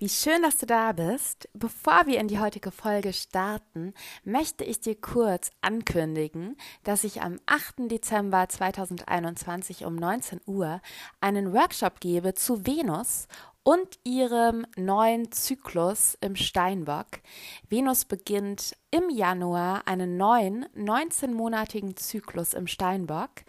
Wie schön, dass du da bist. Bevor wir in die heutige Folge starten, möchte ich dir kurz ankündigen, dass ich am 8. Dezember 2021 um 19 Uhr einen Workshop gebe zu Venus und ihrem neuen Zyklus im Steinbock. Venus beginnt im Januar einen neuen 19-monatigen Zyklus im Steinbock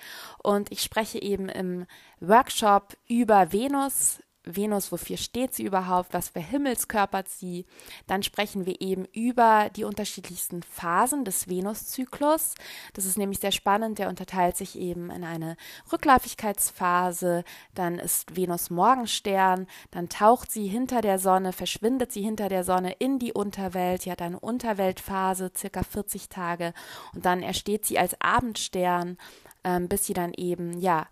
und ich spreche eben im Workshop über Venus, Venus, wofür steht sie überhaupt, was verhimmelskörpert sie. Dann sprechen wir eben über die unterschiedlichsten Phasen des Venuszyklus. Das ist nämlich sehr spannend, der unterteilt sich eben in eine Rückläufigkeitsphase, dann ist Venus Morgenstern, dann taucht sie hinter der Sonne, verschwindet sie hinter der Sonne in die Unterwelt, sie hat eine Unterweltphase, circa 40 Tage, und dann ersteht sie als Abendstern, ähm, bis sie dann eben, ja,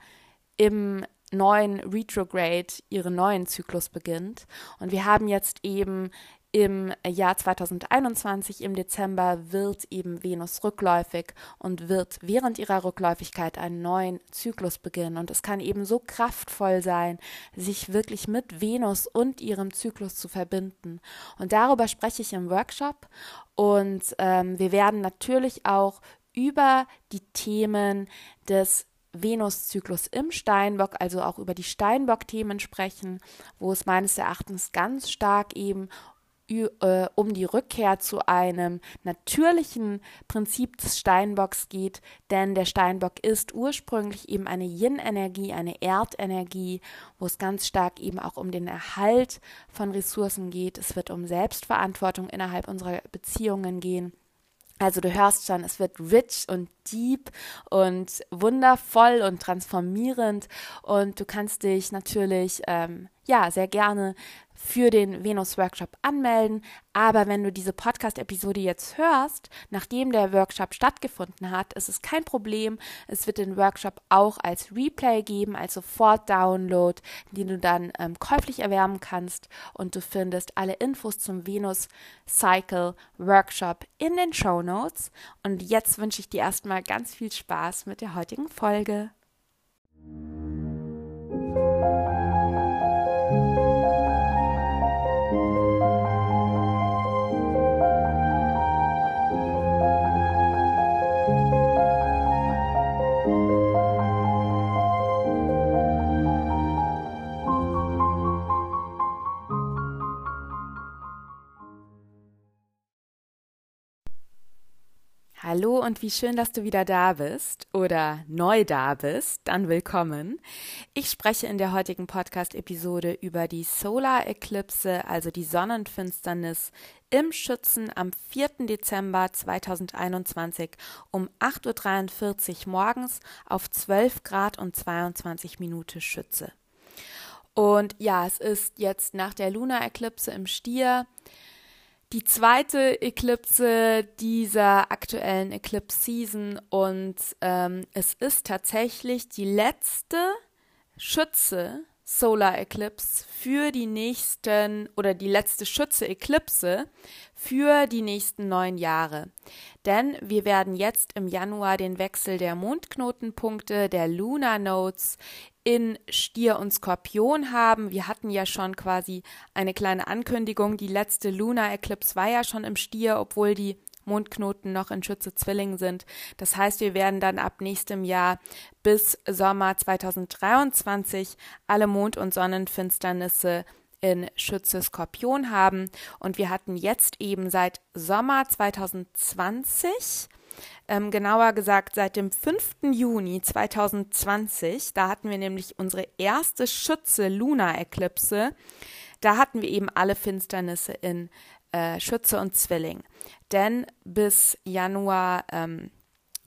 im neuen Retrograde ihren neuen Zyklus beginnt. Und wir haben jetzt eben im Jahr 2021 im Dezember wird eben Venus rückläufig und wird während ihrer Rückläufigkeit einen neuen Zyklus beginnen. Und es kann eben so kraftvoll sein, sich wirklich mit Venus und ihrem Zyklus zu verbinden. Und darüber spreche ich im Workshop. Und ähm, wir werden natürlich auch über die Themen des Venuszyklus im Steinbock, also auch über die Steinbock-Themen sprechen, wo es meines Erachtens ganz stark eben äh, um die Rückkehr zu einem natürlichen Prinzip des Steinbocks geht, denn der Steinbock ist ursprünglich eben eine Yin-Energie, eine Erdenergie, wo es ganz stark eben auch um den Erhalt von Ressourcen geht. Es wird um Selbstverantwortung innerhalb unserer Beziehungen gehen. Also du hörst schon, es wird rich und deep und wundervoll und transformierend. Und du kannst dich natürlich ähm, ja sehr gerne für den Venus-Workshop anmelden. Aber wenn du diese Podcast-Episode jetzt hörst, nachdem der Workshop stattgefunden hat, ist es kein Problem. Es wird den Workshop auch als Replay geben, als Sofort-Download, den du dann ähm, käuflich erwärmen kannst. Und du findest alle Infos zum Venus-Cycle-Workshop in den Show Notes. Und jetzt wünsche ich dir erstmal ganz viel Spaß mit der heutigen Folge. Und wie schön, dass du wieder da bist oder neu da bist. Dann willkommen. Ich spreche in der heutigen Podcast-Episode über die Solar Eclipse, also die Sonnenfinsternis im Schützen am 4. Dezember 2021 um 8.43 Uhr morgens auf 12 Grad und 22 Minuten Schütze. Und ja, es ist jetzt nach der Lunar Eclipse im Stier die zweite Eklipse dieser aktuellen Eclipse Season und ähm, es ist tatsächlich die letzte Schütze Solar Eclipse für die nächsten oder die letzte Schütze Eklipse für die nächsten neun Jahre. Denn wir werden jetzt im Januar den Wechsel der Mondknotenpunkte der Lunar Nodes in Stier und Skorpion haben. Wir hatten ja schon quasi eine kleine Ankündigung. Die letzte Lunar Eclipse war ja schon im Stier, obwohl die Mondknoten noch in Schütze Zwilling sind. Das heißt, wir werden dann ab nächstem Jahr bis Sommer 2023 alle Mond- und Sonnenfinsternisse in Schütze Skorpion haben. Und wir hatten jetzt eben seit Sommer 2020 ähm, genauer gesagt seit dem 5. Juni 2020. Da hatten wir nämlich unsere erste Schütze Lunar Eclipse. Da hatten wir eben alle Finsternisse in äh, Schütze und Zwilling. Denn bis Januar ähm,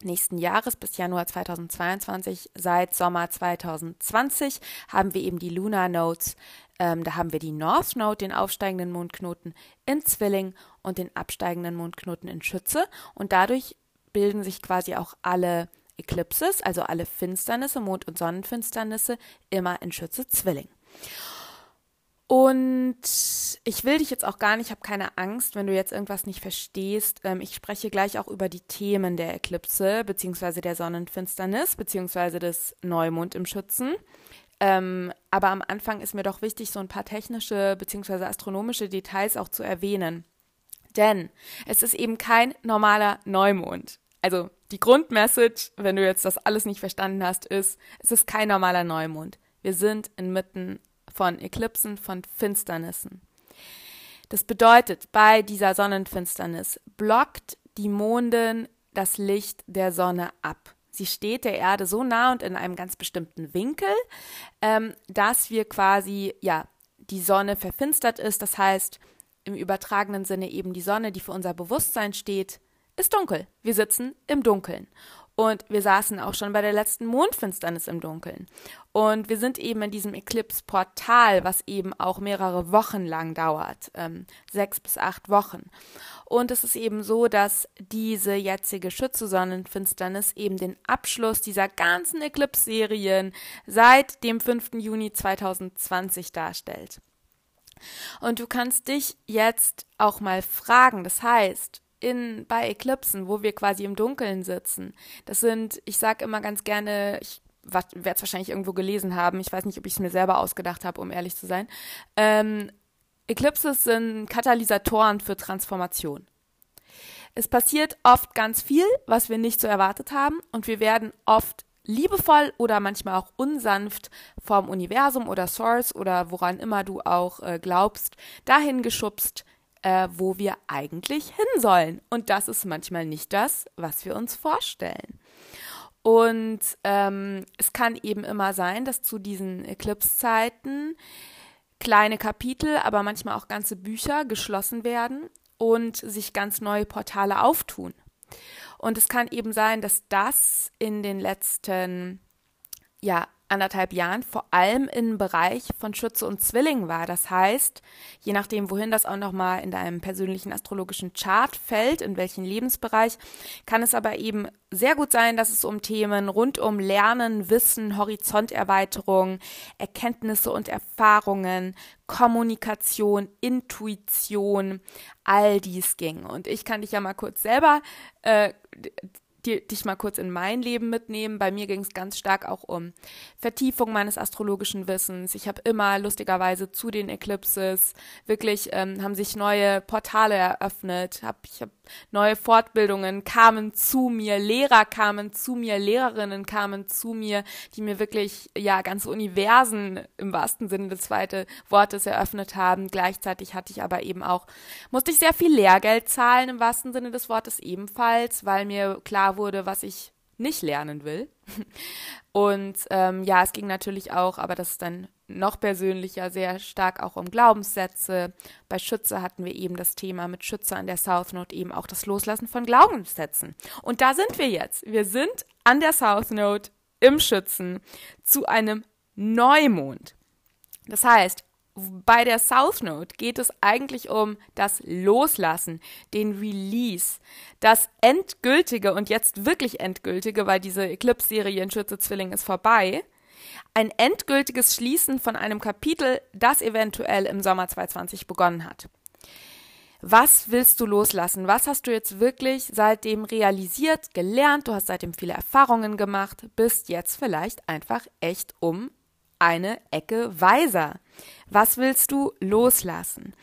nächsten Jahres, bis Januar 2022, seit Sommer 2020, haben wir eben die Lunar Nodes. Ähm, da haben wir die North Node, den aufsteigenden Mondknoten in Zwilling und den absteigenden Mondknoten in Schütze. Und dadurch bilden sich quasi auch alle Eclipses, also alle Finsternisse, Mond- und Sonnenfinsternisse, immer in Schütze Zwilling. Und ich will dich jetzt auch gar nicht, ich habe keine Angst, wenn du jetzt irgendwas nicht verstehst. Ähm, ich spreche gleich auch über die Themen der Eklipse, beziehungsweise der Sonnenfinsternis, beziehungsweise des Neumond im Schützen. Ähm, aber am Anfang ist mir doch wichtig, so ein paar technische beziehungsweise astronomische Details auch zu erwähnen. Denn es ist eben kein normaler Neumond. Also die Grundmessage, wenn du jetzt das alles nicht verstanden hast, ist, es ist kein normaler Neumond. Wir sind inmitten von Eklipsen, von Finsternissen. Das bedeutet, bei dieser Sonnenfinsternis blockt die Mondin das Licht der Sonne ab. Sie steht der Erde so nah und in einem ganz bestimmten Winkel, ähm, dass wir quasi, ja, die Sonne verfinstert ist. Das heißt, im übertragenen Sinne eben die Sonne, die für unser Bewusstsein steht, ist dunkel. Wir sitzen im Dunkeln. Und wir saßen auch schon bei der letzten Mondfinsternis im Dunkeln. Und wir sind eben in diesem Eclipse-Portal, was eben auch mehrere Wochen lang dauert, ähm, sechs bis acht Wochen. Und es ist eben so, dass diese jetzige Schütze-Sonnenfinsternis eben den Abschluss dieser ganzen Eclipse-Serien seit dem 5. Juni 2020 darstellt. Und du kannst dich jetzt auch mal fragen, das heißt, in, bei Eklipsen, wo wir quasi im Dunkeln sitzen. Das sind, ich sage immer ganz gerne, ich werde es wahrscheinlich irgendwo gelesen haben, ich weiß nicht, ob ich es mir selber ausgedacht habe, um ehrlich zu sein. Ähm, Eclipses sind Katalysatoren für Transformation. Es passiert oft ganz viel, was wir nicht so erwartet haben, und wir werden oft liebevoll oder manchmal auch unsanft vom Universum oder Source oder woran immer du auch äh, glaubst, dahin geschubst, äh, wo wir eigentlich hin sollen. Und das ist manchmal nicht das, was wir uns vorstellen. Und ähm, es kann eben immer sein, dass zu diesen Eclipse-Zeiten kleine Kapitel, aber manchmal auch ganze Bücher geschlossen werden und sich ganz neue Portale auftun. Und es kann eben sein, dass das in den letzten ja, anderthalb Jahren vor allem im Bereich von Schütze und Zwilling war. Das heißt, je nachdem, wohin das auch nochmal in deinem persönlichen astrologischen Chart fällt, in welchen Lebensbereich, kann es aber eben sehr gut sein, dass es um Themen rund um Lernen, Wissen, Horizonterweiterung, Erkenntnisse und Erfahrungen, Kommunikation, Intuition, all dies ging. Und ich kann dich ja mal kurz selber äh, die, dich mal kurz in mein Leben mitnehmen. Bei mir ging es ganz stark auch um Vertiefung meines astrologischen Wissens. Ich habe immer lustigerweise zu den Eclipses wirklich ähm, haben sich neue Portale eröffnet. Hab, ich habe neue Fortbildungen kamen zu mir, Lehrer kamen zu mir, Lehrerinnen kamen zu mir, die mir wirklich ja ganze Universen im wahrsten Sinne des zweiten Wortes eröffnet haben. Gleichzeitig hatte ich aber eben auch musste ich sehr viel Lehrgeld zahlen im wahrsten Sinne des Wortes ebenfalls, weil mir klar wurde, was ich nicht lernen will. Und ähm, ja, es ging natürlich auch, aber das ist dann noch persönlicher, sehr stark auch um Glaubenssätze. Bei Schütze hatten wir eben das Thema mit Schütze an der South Note eben auch das Loslassen von Glaubenssätzen. Und da sind wir jetzt. Wir sind an der South Note im Schützen zu einem Neumond. Das heißt, bei der South Note geht es eigentlich um das Loslassen, den Release, das endgültige und jetzt wirklich endgültige, weil diese Eclipse-Serie in Schütze Zwilling ist vorbei, ein endgültiges Schließen von einem Kapitel, das eventuell im Sommer 2020 begonnen hat. Was willst du loslassen? Was hast du jetzt wirklich seitdem realisiert, gelernt? Du hast seitdem viele Erfahrungen gemacht, bist jetzt vielleicht einfach echt um eine Ecke weiser. Was willst du loslassen?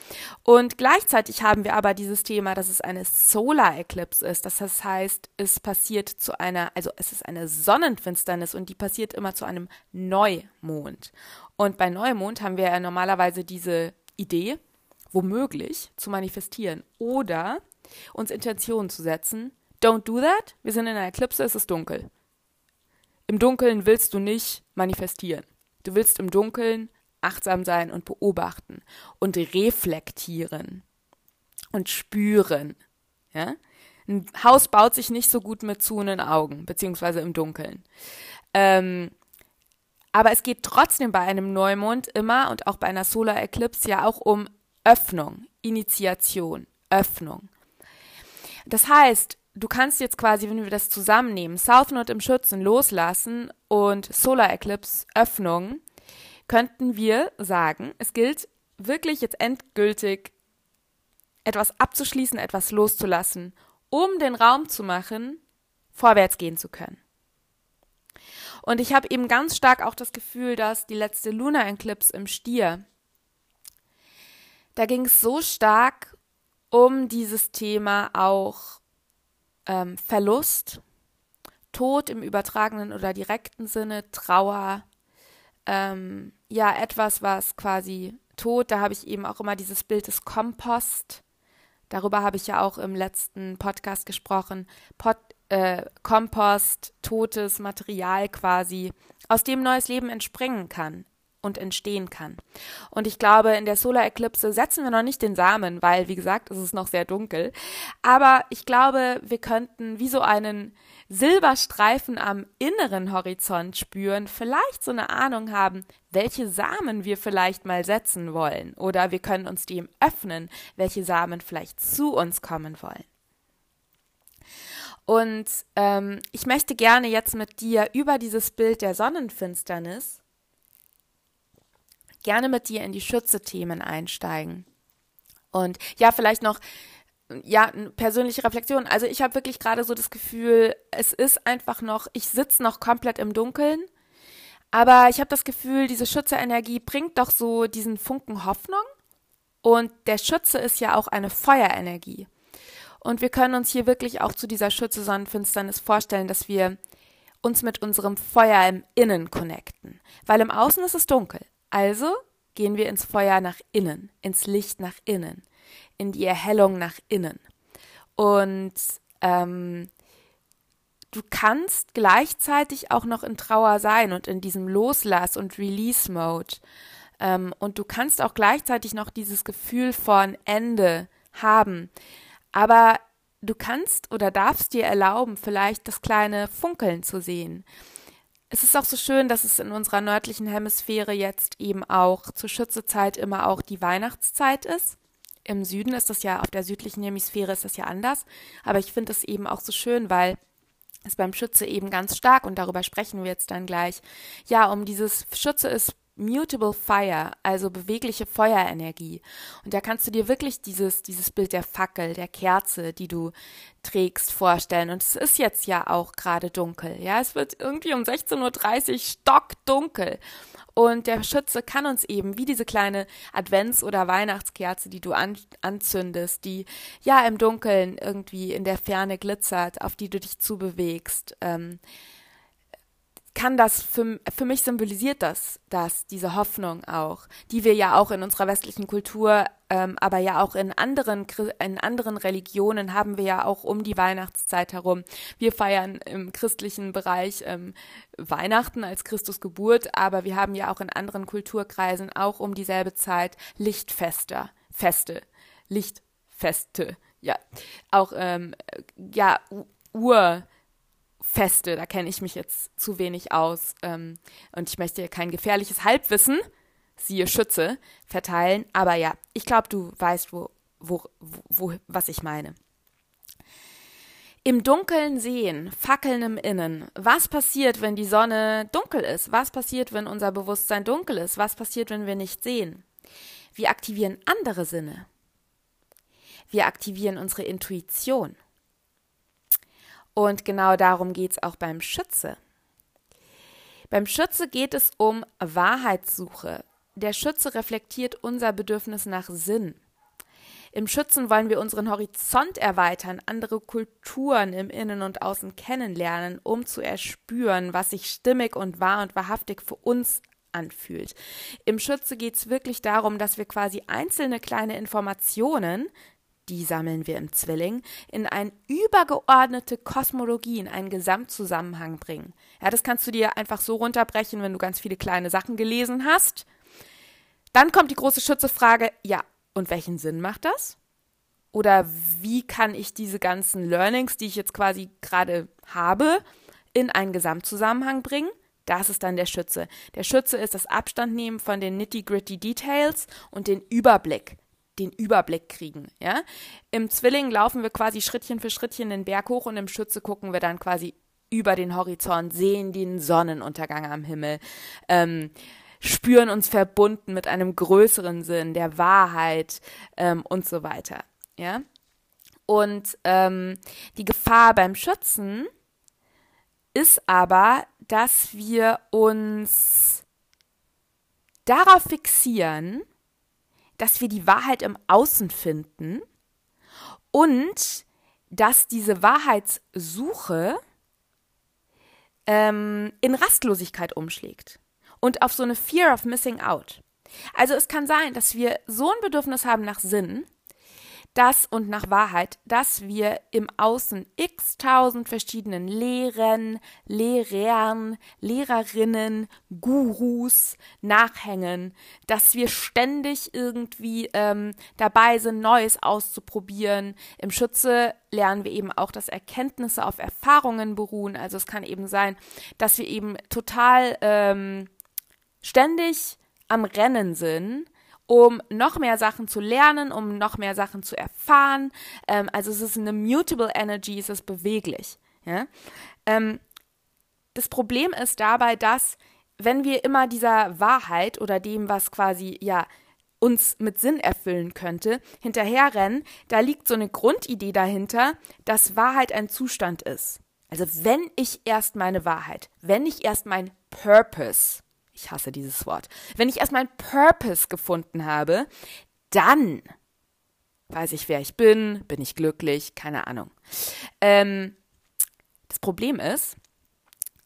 Und gleichzeitig haben wir aber dieses Thema, dass es eine Solar Eclipse ist. Das heißt, es passiert zu einer, also es ist eine Sonnenfinsternis und die passiert immer zu einem Neumond. Und bei Neumond haben wir ja normalerweise diese Idee, womöglich zu manifestieren oder uns Intentionen zu setzen. Don't do that. Wir sind in einer Eclipse, es ist dunkel. Im Dunkeln willst du nicht manifestieren. Du willst im Dunkeln achtsam sein und beobachten und reflektieren und spüren. Ja? Ein Haus baut sich nicht so gut mit zuenen Augen, beziehungsweise im Dunkeln. Ähm, aber es geht trotzdem bei einem Neumond immer und auch bei einer Solar Eclipse ja auch um Öffnung, Initiation, Öffnung. Das heißt, du kannst jetzt quasi, wenn wir das zusammennehmen, South Node im Schützen loslassen und Solar Eclipse Öffnung, könnten wir sagen, es gilt wirklich jetzt endgültig etwas abzuschließen, etwas loszulassen, um den Raum zu machen, vorwärts gehen zu können. Und ich habe eben ganz stark auch das Gefühl, dass die letzte Lunar Eclipse im Stier, da ging es so stark um dieses Thema auch ähm, Verlust, Tod im übertragenen oder direkten Sinne, Trauer, ähm, ja, etwas, was quasi Tod, da habe ich eben auch immer dieses Bild des Kompost. Darüber habe ich ja auch im letzten Podcast gesprochen. Pot, äh, Kompost, totes Material quasi, aus dem neues Leben entspringen kann und entstehen kann. Und ich glaube, in der Solar Eclipse setzen wir noch nicht den Samen, weil, wie gesagt, es ist noch sehr dunkel. Aber ich glaube, wir könnten wie so einen Silberstreifen am inneren Horizont spüren, vielleicht so eine Ahnung haben, welche Samen wir vielleicht mal setzen wollen. Oder wir können uns dem öffnen, welche Samen vielleicht zu uns kommen wollen. Und ähm, ich möchte gerne jetzt mit dir über dieses Bild der Sonnenfinsternis gerne mit dir in die Schütze-Themen einsteigen. Und ja, vielleicht noch ja, persönliche Reflexion. Also ich habe wirklich gerade so das Gefühl, es ist einfach noch, ich sitze noch komplett im Dunkeln, aber ich habe das Gefühl, diese Schütze-Energie bringt doch so diesen Funken Hoffnung. Und der Schütze ist ja auch eine Feuerenergie. Und wir können uns hier wirklich auch zu dieser Schütze-Sonnenfinsternis vorstellen, dass wir uns mit unserem Feuer im Innen connecten. Weil im Außen ist es dunkel. Also gehen wir ins Feuer nach innen, ins Licht nach innen, in die Erhellung nach innen. Und ähm, du kannst gleichzeitig auch noch in Trauer sein und in diesem Loslass- und Release-Mode. Ähm, und du kannst auch gleichzeitig noch dieses Gefühl von Ende haben. Aber du kannst oder darfst dir erlauben, vielleicht das kleine Funkeln zu sehen es ist auch so schön, dass es in unserer nördlichen Hemisphäre jetzt eben auch zur Schützezeit immer auch die Weihnachtszeit ist. Im Süden ist das ja, auf der südlichen Hemisphäre ist das ja anders. Aber ich finde es eben auch so schön, weil es beim Schütze eben ganz stark, und darüber sprechen wir jetzt dann gleich, ja, um dieses Schütze ist Mutable Fire, also bewegliche Feuerenergie. Und da kannst du dir wirklich dieses, dieses Bild der Fackel, der Kerze, die du trägst, vorstellen. Und es ist jetzt ja auch gerade dunkel. Ja, es wird irgendwie um 16.30 Uhr stockdunkel. Und der Schütze kann uns eben, wie diese kleine Advents- oder Weihnachtskerze, die du an, anzündest, die ja im Dunkeln irgendwie in der Ferne glitzert, auf die du dich zubewegst, ähm, kann das für, für mich symbolisiert das, das, diese Hoffnung auch, die wir ja auch in unserer westlichen Kultur, ähm, aber ja auch in anderen, in anderen Religionen haben wir ja auch um die Weihnachtszeit herum. Wir feiern im christlichen Bereich ähm, Weihnachten als Christus Geburt, aber wir haben ja auch in anderen Kulturkreisen auch um dieselbe Zeit Lichtfeste, Feste, Lichtfeste, ja, auch, ähm, ja, Ur, Feste, da kenne ich mich jetzt zu wenig aus ähm, und ich möchte kein gefährliches Halbwissen, siehe Schütze, verteilen. Aber ja, ich glaube, du weißt, wo, wo, wo, was ich meine. Im Dunkeln sehen, Fackeln im Innen. Was passiert, wenn die Sonne dunkel ist? Was passiert, wenn unser Bewusstsein dunkel ist? Was passiert, wenn wir nicht sehen? Wir aktivieren andere Sinne. Wir aktivieren unsere Intuition. Und genau darum geht es auch beim Schütze. Beim Schütze geht es um Wahrheitssuche. Der Schütze reflektiert unser Bedürfnis nach Sinn. Im Schützen wollen wir unseren Horizont erweitern, andere Kulturen im Innen und Außen kennenlernen, um zu erspüren, was sich stimmig und wahr und wahrhaftig für uns anfühlt. Im Schütze geht es wirklich darum, dass wir quasi einzelne kleine Informationen die sammeln wir im Zwilling, in eine übergeordnete Kosmologie, in einen Gesamtzusammenhang bringen. Ja, das kannst du dir einfach so runterbrechen, wenn du ganz viele kleine Sachen gelesen hast. Dann kommt die große Schützefrage, ja, und welchen Sinn macht das? Oder wie kann ich diese ganzen Learnings, die ich jetzt quasi gerade habe, in einen Gesamtzusammenhang bringen? Das ist dann der Schütze. Der Schütze ist das Abstandnehmen von den nitty-gritty Details und den Überblick den Überblick kriegen. Ja? Im Zwilling laufen wir quasi Schrittchen für Schrittchen den Berg hoch und im Schütze gucken wir dann quasi über den Horizont, sehen den Sonnenuntergang am Himmel, ähm, spüren uns verbunden mit einem größeren Sinn, der Wahrheit ähm, und so weiter. Ja? Und ähm, die Gefahr beim Schützen ist aber, dass wir uns darauf fixieren, dass wir die Wahrheit im Außen finden und dass diese Wahrheitssuche ähm, in Rastlosigkeit umschlägt und auf so eine Fear of Missing Out. Also es kann sein, dass wir so ein Bedürfnis haben nach Sinn, das und nach Wahrheit, dass wir im Außen x tausend verschiedenen Lehren, Lehrern, Lehrerinnen, Gurus nachhängen, dass wir ständig irgendwie ähm, dabei sind, Neues auszuprobieren. Im Schütze lernen wir eben auch, dass Erkenntnisse auf Erfahrungen beruhen. Also es kann eben sein, dass wir eben total ähm, ständig am Rennen sind um noch mehr Sachen zu lernen, um noch mehr Sachen zu erfahren. Ähm, also es ist eine mutable Energy, es ist beweglich. Ja? Ähm, das Problem ist dabei, dass wenn wir immer dieser Wahrheit oder dem, was quasi ja uns mit Sinn erfüllen könnte, hinterherrennen, da liegt so eine Grundidee dahinter, dass Wahrheit ein Zustand ist. Also wenn ich erst meine Wahrheit, wenn ich erst mein Purpose ich hasse dieses Wort. Wenn ich erst meinen Purpose gefunden habe, dann weiß ich, wer ich bin, bin ich glücklich, keine Ahnung. Ähm, das Problem ist,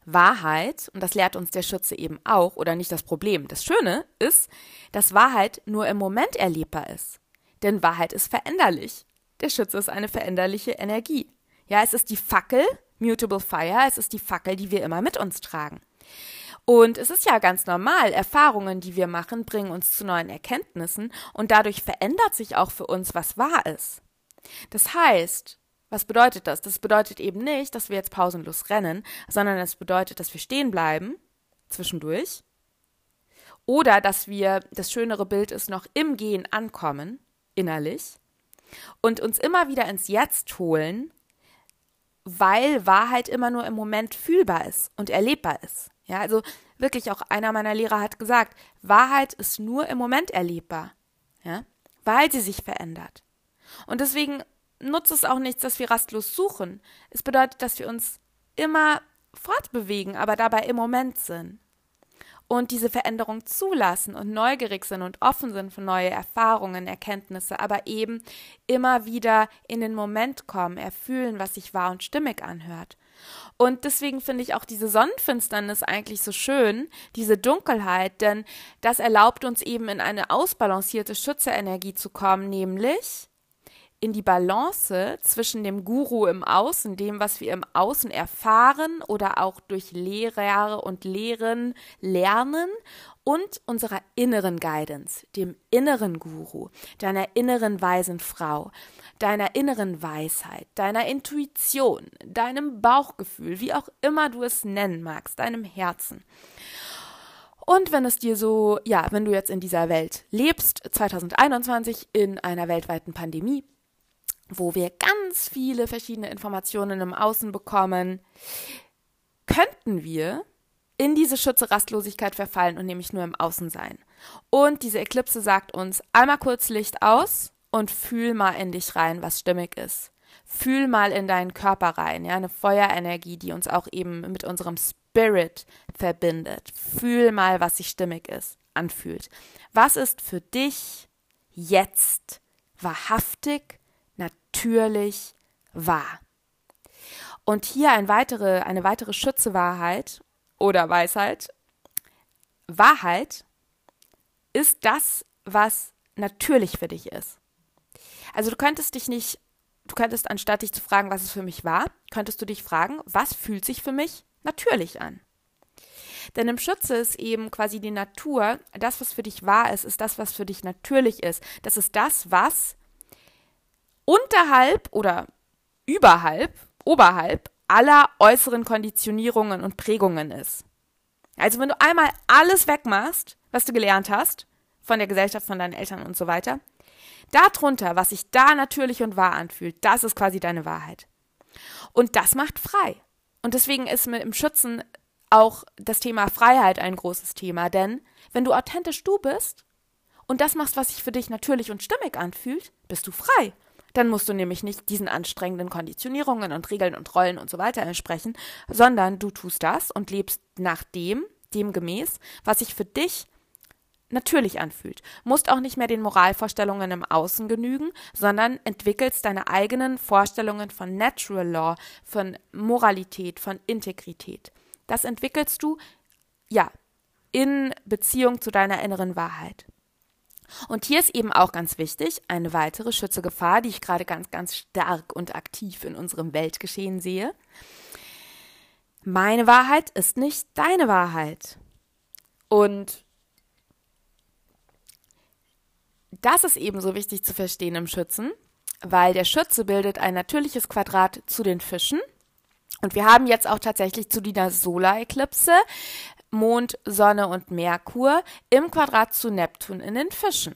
Wahrheit, und das lehrt uns der Schütze eben auch, oder nicht das Problem. Das Schöne ist, dass Wahrheit nur im Moment erlebbar ist. Denn Wahrheit ist veränderlich. Der Schütze ist eine veränderliche Energie. Ja, es ist die Fackel, Mutable Fire, es ist die Fackel, die wir immer mit uns tragen. Und es ist ja ganz normal, Erfahrungen, die wir machen, bringen uns zu neuen Erkenntnissen und dadurch verändert sich auch für uns, was wahr ist. Das heißt, was bedeutet das? Das bedeutet eben nicht, dass wir jetzt pausenlos rennen, sondern es bedeutet, dass wir stehen bleiben, zwischendurch, oder dass wir, das schönere Bild ist, noch im Gehen ankommen, innerlich, und uns immer wieder ins Jetzt holen, weil Wahrheit immer nur im Moment fühlbar ist und erlebbar ist. Ja, also wirklich auch einer meiner Lehrer hat gesagt, Wahrheit ist nur im Moment erlebbar, ja, weil sie sich verändert. Und deswegen nutzt es auch nichts, dass wir rastlos suchen. Es bedeutet, dass wir uns immer fortbewegen, aber dabei im Moment sind und diese Veränderung zulassen und neugierig sind und offen sind für neue Erfahrungen, Erkenntnisse, aber eben immer wieder in den Moment kommen, erfühlen, was sich wahr und stimmig anhört. Und deswegen finde ich auch diese Sonnenfinsternis eigentlich so schön, diese Dunkelheit, denn das erlaubt uns eben in eine ausbalancierte Schützerenergie zu kommen, nämlich in die Balance zwischen dem Guru im Außen, dem, was wir im Außen erfahren oder auch durch Lehrer und Lehren lernen und unserer inneren Guidance, dem inneren Guru, deiner inneren weisen Frau, deiner inneren Weisheit, deiner Intuition, deinem Bauchgefühl, wie auch immer du es nennen magst, deinem Herzen. Und wenn es dir so, ja, wenn du jetzt in dieser Welt lebst, 2021 in einer weltweiten Pandemie, wo wir ganz viele verschiedene Informationen im Außen bekommen, könnten wir in diese Schütze-Rastlosigkeit verfallen und nämlich nur im Außen sein. Und diese Eklipse sagt uns einmal kurz Licht aus und fühl mal in dich rein, was stimmig ist. Fühl mal in deinen Körper rein, ja, eine Feuerenergie, die uns auch eben mit unserem Spirit verbindet. Fühl mal, was sich stimmig ist, anfühlt. Was ist für dich jetzt wahrhaftig natürlich wahr. Und hier ein weitere, eine weitere Schütze-Wahrheit oder Weisheit. Wahrheit ist das, was natürlich für dich ist. Also du könntest dich nicht, du könntest anstatt dich zu fragen, was es für mich war, könntest du dich fragen, was fühlt sich für mich natürlich an? Denn im Schütze ist eben quasi die Natur, das, was für dich wahr ist, ist das, was für dich natürlich ist. Das ist das, was unterhalb oder überhalb, oberhalb aller äußeren Konditionierungen und Prägungen ist. Also wenn du einmal alles wegmachst, was du gelernt hast, von der Gesellschaft, von deinen Eltern und so weiter, darunter, was sich da natürlich und wahr anfühlt, das ist quasi deine Wahrheit. Und das macht frei. Und deswegen ist mit im Schützen auch das Thema Freiheit ein großes Thema, denn wenn du authentisch du bist und das machst, was sich für dich natürlich und stimmig anfühlt, bist du frei. Dann musst du nämlich nicht diesen anstrengenden Konditionierungen und Regeln und Rollen und so weiter entsprechen, sondern du tust das und lebst nach dem, dem gemäß, was sich für dich natürlich anfühlt. Musst auch nicht mehr den Moralvorstellungen im Außen genügen, sondern entwickelst deine eigenen Vorstellungen von Natural Law, von Moralität, von Integrität. Das entwickelst du, ja, in Beziehung zu deiner inneren Wahrheit. Und hier ist eben auch ganz wichtig, eine weitere Schützegefahr, die ich gerade ganz, ganz stark und aktiv in unserem Weltgeschehen sehe. Meine Wahrheit ist nicht deine Wahrheit. Und das ist ebenso wichtig zu verstehen im Schützen, weil der Schütze bildet ein natürliches Quadrat zu den Fischen. Und wir haben jetzt auch tatsächlich zu dieser Solar-Eklipse Mond, Sonne und Merkur im Quadrat zu Neptun in den Fischen.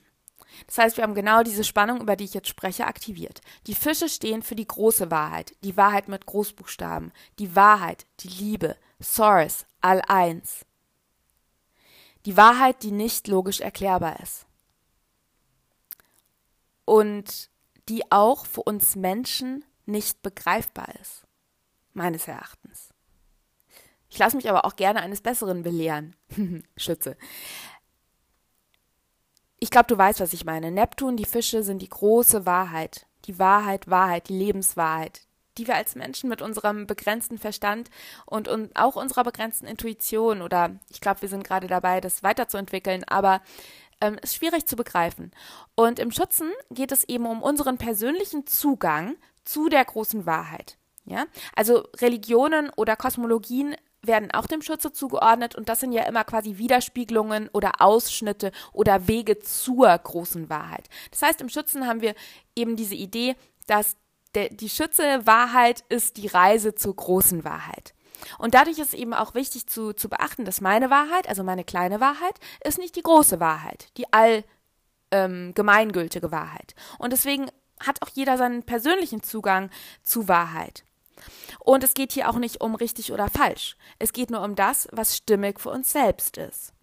Das heißt, wir haben genau diese Spannung, über die ich jetzt spreche, aktiviert. Die Fische stehen für die große Wahrheit, die Wahrheit mit Großbuchstaben, die Wahrheit, die Liebe, Source, All-Eins. Die Wahrheit, die nicht logisch erklärbar ist. Und die auch für uns Menschen nicht begreifbar ist. Meines Erachtens. Ich lasse mich aber auch gerne eines Besseren belehren. Schütze. Ich glaube, du weißt, was ich meine. Neptun, die Fische sind die große Wahrheit. Die Wahrheit, Wahrheit, die Lebenswahrheit, die wir als Menschen mit unserem begrenzten Verstand und, und auch unserer begrenzten Intuition oder ich glaube, wir sind gerade dabei, das weiterzuentwickeln, aber ähm, ist schwierig zu begreifen. Und im Schützen geht es eben um unseren persönlichen Zugang zu der großen Wahrheit. Ja, also Religionen oder Kosmologien werden auch dem Schütze zugeordnet und das sind ja immer quasi Widerspiegelungen oder Ausschnitte oder Wege zur großen Wahrheit. Das heißt, im Schützen haben wir eben diese Idee, dass der, die Schütze Wahrheit ist die Reise zur großen Wahrheit. Und dadurch ist eben auch wichtig zu, zu beachten, dass meine Wahrheit, also meine kleine Wahrheit, ist nicht die große Wahrheit, die allgemeingültige ähm, Wahrheit. Und deswegen hat auch jeder seinen persönlichen Zugang zu Wahrheit. Und es geht hier auch nicht um richtig oder falsch. Es geht nur um das, was stimmig für uns selbst ist.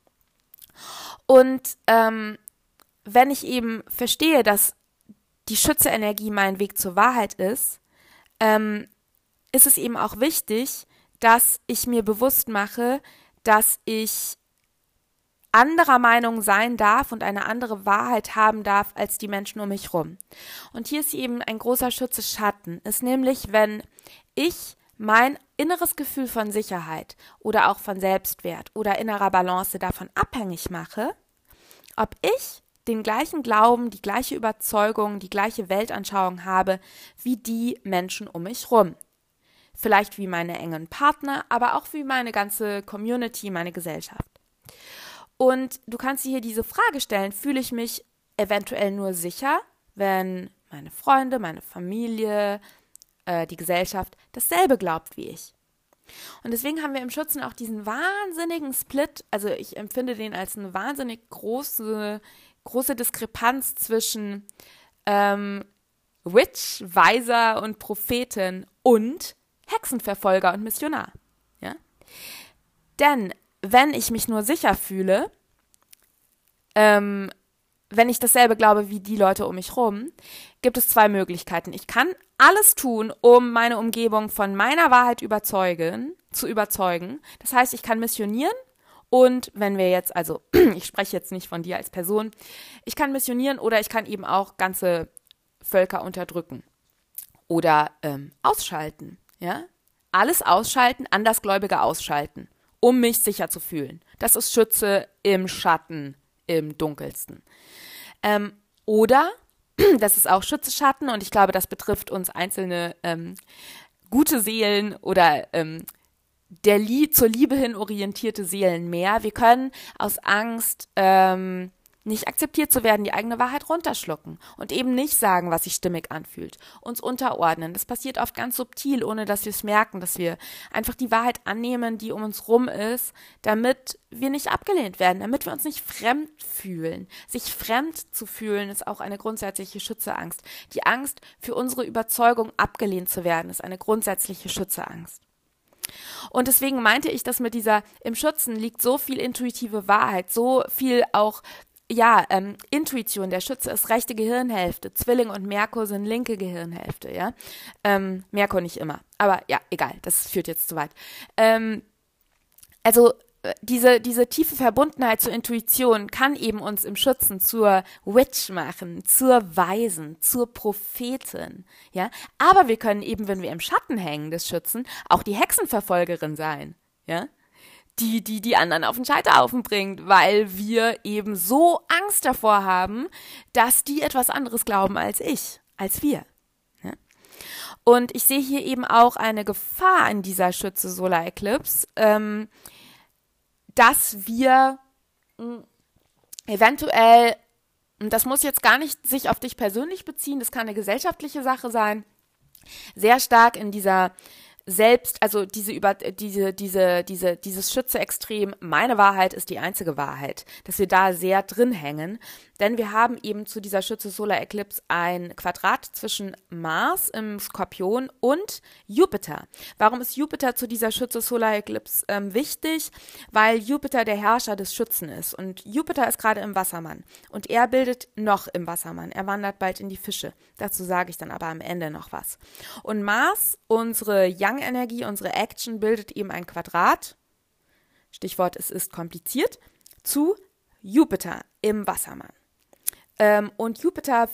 Und ähm, wenn ich eben verstehe, dass die Schütze-Energie mein Weg zur Wahrheit ist, ähm, ist es eben auch wichtig, dass ich mir bewusst mache, dass ich anderer Meinung sein darf und eine andere Wahrheit haben darf als die Menschen um mich rum. Und hier ist eben ein großer Schütze Schatten, ist nämlich, wenn ich mein inneres Gefühl von Sicherheit oder auch von Selbstwert oder innerer Balance davon abhängig mache, ob ich den gleichen Glauben, die gleiche Überzeugung, die gleiche Weltanschauung habe wie die Menschen um mich rum. Vielleicht wie meine engen Partner, aber auch wie meine ganze Community, meine Gesellschaft. Und du kannst dir hier diese Frage stellen, fühle ich mich eventuell nur sicher, wenn meine Freunde, meine Familie, äh, die Gesellschaft dasselbe glaubt wie ich. Und deswegen haben wir im Schützen auch diesen wahnsinnigen Split, also ich empfinde den als eine wahnsinnig große, große Diskrepanz zwischen ähm, Witch, Weiser und Prophetin und Hexenverfolger und Missionar. Ja? Denn wenn ich mich nur sicher fühle, ähm, wenn ich dasselbe glaube wie die Leute um mich rum, gibt es zwei Möglichkeiten. Ich kann alles tun, um meine Umgebung von meiner Wahrheit überzeugen, zu überzeugen. Das heißt, ich kann missionieren und wenn wir jetzt, also ich spreche jetzt nicht von dir als Person, ich kann missionieren oder ich kann eben auch ganze Völker unterdrücken oder ähm, ausschalten. Ja, alles ausschalten, Andersgläubige ausschalten um mich sicher zu fühlen. Das ist Schütze im Schatten, im Dunkelsten. Ähm, oder, das ist auch Schütze Schatten und ich glaube, das betrifft uns einzelne ähm, gute Seelen oder ähm, der Lie zur Liebe hin orientierte Seelen mehr. Wir können aus Angst ähm, nicht akzeptiert zu werden, die eigene Wahrheit runterschlucken und eben nicht sagen, was sich stimmig anfühlt, uns unterordnen. Das passiert oft ganz subtil, ohne dass wir es merken, dass wir einfach die Wahrheit annehmen, die um uns rum ist, damit wir nicht abgelehnt werden, damit wir uns nicht fremd fühlen. Sich fremd zu fühlen ist auch eine grundsätzliche Schützeangst. Die Angst, für unsere Überzeugung abgelehnt zu werden, ist eine grundsätzliche Schützeangst. Und deswegen meinte ich, dass mit dieser im Schützen liegt so viel intuitive Wahrheit, so viel auch ja, ähm, Intuition, der Schütze ist rechte Gehirnhälfte, Zwilling und Merkur sind linke Gehirnhälfte, ja. Ähm, Merkur nicht immer, aber ja, egal, das führt jetzt zu weit. Ähm, also äh, diese, diese tiefe Verbundenheit zur Intuition kann eben uns im Schützen zur Witch machen, zur Weisen, zur Prophetin, ja. Aber wir können eben, wenn wir im Schatten hängen des Schützen, auch die Hexenverfolgerin sein, ja die, die die anderen auf den Scheiterhaufen bringt, weil wir eben so Angst davor haben, dass die etwas anderes glauben als ich, als wir. Ja? Und ich sehe hier eben auch eine Gefahr in dieser Schütze Solar Eclipse, ähm, dass wir hm, eventuell, das muss jetzt gar nicht sich auf dich persönlich beziehen, das kann eine gesellschaftliche Sache sein, sehr stark in dieser selbst, also diese über diese diese diese dieses Schütze-Extrem, meine Wahrheit ist die einzige Wahrheit, dass wir da sehr drin hängen, denn wir haben eben zu dieser Schütze Solar Eclipse ein Quadrat zwischen Mars im Skorpion und Jupiter. Warum ist Jupiter zu dieser Schütze Solar Eclipse ähm, wichtig? Weil Jupiter der Herrscher des Schützen ist und Jupiter ist gerade im Wassermann und er bildet noch im Wassermann. Er wandert bald in die Fische. Dazu sage ich dann aber am Ende noch was. Und Mars, unsere Yang-Energie, unsere Action, bildet eben ein Quadrat. Stichwort, es ist kompliziert, zu Jupiter im Wassermann. Ähm, und Jupiter